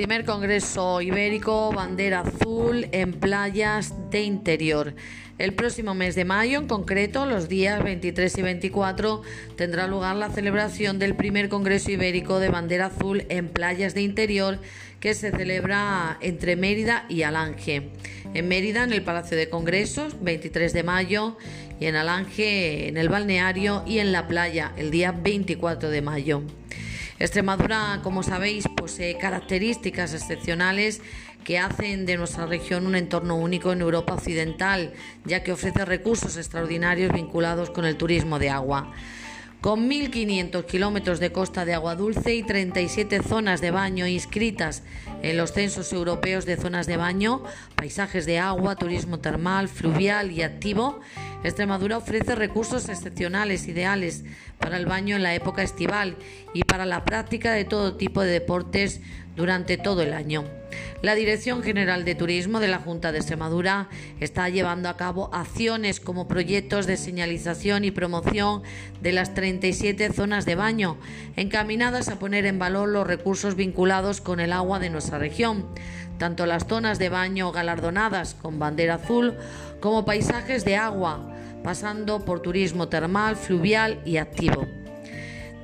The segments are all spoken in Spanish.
Primer Congreso Ibérico Bandera Azul en playas de interior. El próximo mes de mayo, en concreto, los días 23 y 24, tendrá lugar la celebración del primer Congreso Ibérico de Bandera Azul en playas de interior que se celebra entre Mérida y Alange. En Mérida, en el Palacio de Congresos, 23 de mayo, y en Alange, en el balneario y en la playa, el día 24 de mayo. Extremadura, como sabéis, posee características excepcionales que hacen de nuestra región un entorno único en Europa Occidental, ya que ofrece recursos extraordinarios vinculados con el turismo de agua. Con 1.500 kilómetros de costa de agua dulce y 37 zonas de baño inscritas en los censos europeos de zonas de baño, paisajes de agua, turismo termal, fluvial y activo, Extremadura ofrece recursos excepcionales ideales para el baño en la época estival y para la práctica de todo tipo de deportes durante todo el año. La Dirección General de Turismo de la Junta de Extremadura está llevando a cabo acciones como proyectos de señalización y promoción de las 37 zonas de baño, encaminadas a poner en valor los recursos vinculados con el agua de nuestra región, tanto las zonas de baño galardonadas con bandera azul como paisajes de agua, pasando por turismo termal, fluvial y activo.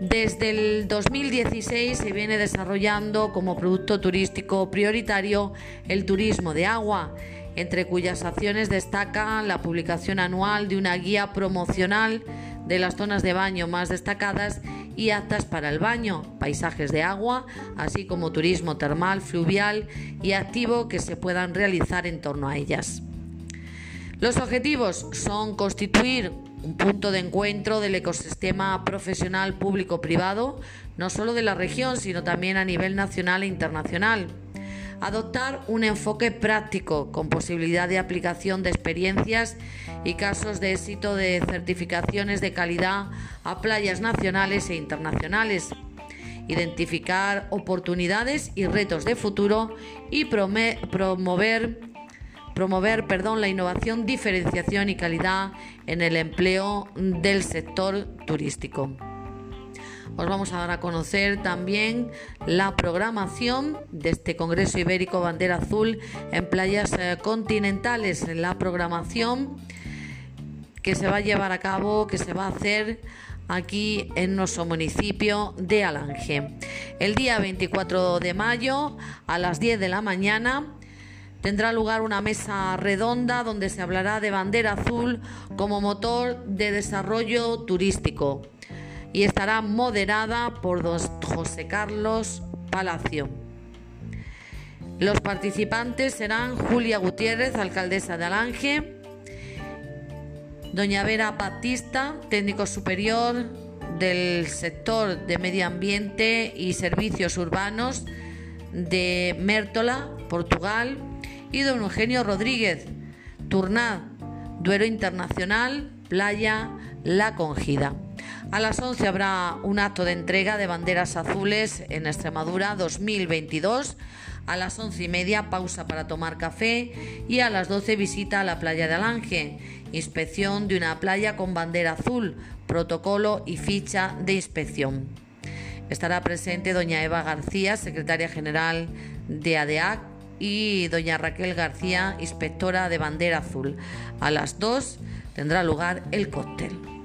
Desde el 2016 se viene desarrollando como producto turístico prioritario el turismo de agua, entre cuyas acciones destaca la publicación anual de una guía promocional de las zonas de baño más destacadas y aptas para el baño, paisajes de agua, así como turismo termal, fluvial y activo que se puedan realizar en torno a ellas. Los objetivos son constituir un punto de encuentro del ecosistema profesional público-privado, no solo de la región, sino también a nivel nacional e internacional. Adoptar un enfoque práctico con posibilidad de aplicación de experiencias y casos de éxito de certificaciones de calidad a playas nacionales e internacionales. Identificar oportunidades y retos de futuro y promover promover perdón, la innovación, diferenciación y calidad en el empleo del sector turístico. Os vamos a a conocer también la programación de este Congreso Ibérico Bandera Azul en playas eh, continentales. La programación que se va a llevar a cabo, que se va a hacer aquí en nuestro municipio de Alange. El día 24 de mayo a las 10 de la mañana tendrá lugar una mesa redonda donde se hablará de bandera azul como motor de desarrollo turístico y estará moderada por don José Carlos Palacio. Los participantes serán Julia Gutiérrez, alcaldesa de Alange, doña Vera Batista, técnico superior del sector de medio ambiente y servicios urbanos de Mértola, Portugal, y don Eugenio Rodríguez, Turná, Duero Internacional, Playa La Congida. A las 11 habrá un acto de entrega de banderas azules en Extremadura 2022. A las once y media pausa para tomar café y a las 12 visita a la playa de Alange, inspección de una playa con bandera azul, protocolo y ficha de inspección. Estará presente doña Eva García, secretaria general de ADEAC, y doña Raquel García, inspectora de bandera azul. A las 2 tendrá lugar el cóctel.